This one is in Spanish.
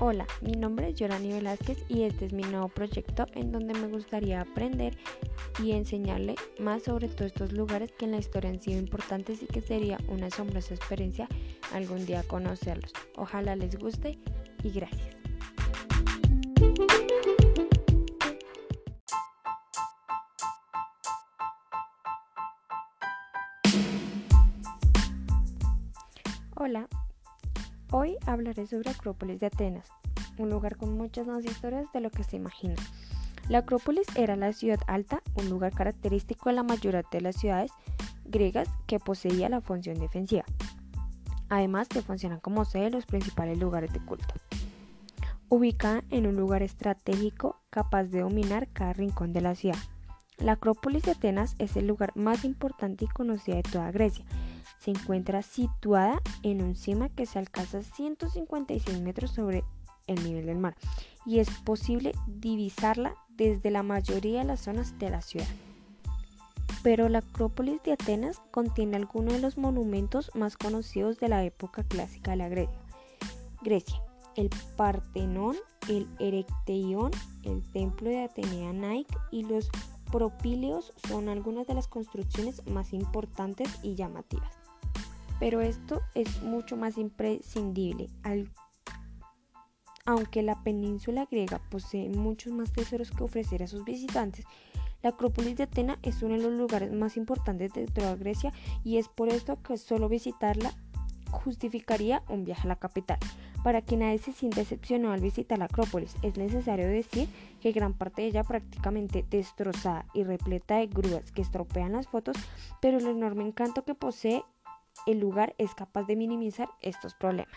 Hola, mi nombre es Yorani Velázquez y este es mi nuevo proyecto en donde me gustaría aprender y enseñarle más sobre todos estos lugares que en la historia han sido importantes y que sería una asombrosa experiencia algún día conocerlos. Ojalá les guste y gracias. Hola, Hoy hablaré sobre Acrópolis de Atenas, un lugar con muchas más historias de lo que se imagina. La Acrópolis era la ciudad alta, un lugar característico de la mayoría de las ciudades griegas que poseía la función defensiva, además de funcionar como sede de los principales lugares de culto. Ubicada en un lugar estratégico capaz de dominar cada rincón de la ciudad. La Acrópolis de Atenas es el lugar más importante y conocido de toda Grecia se encuentra situada en un cima que se alcanza 156 metros sobre el nivel del mar y es posible divisarla desde la mayoría de las zonas de la ciudad. Pero la Acrópolis de Atenas contiene algunos de los monumentos más conocidos de la época clásica de la Grecia. Grecia, el Partenón, el Erecteion, el Templo de Atenea Nike y los Propíleos son algunas de las construcciones más importantes y llamativas. Pero esto es mucho más imprescindible. aunque la península griega posee muchos más tesoros que ofrecer a sus visitantes, la Acrópolis de Atenas es uno de los lugares más importantes de toda Grecia y es por esto que solo visitarla justificaría un viaje a la capital. Para que nadie se sienta decepcionado al visitar la Acrópolis, es necesario decir que gran parte de ella prácticamente destrozada y repleta de grúas que estropean las fotos, pero el enorme encanto que posee el lugar es capaz de minimizar estos problemas.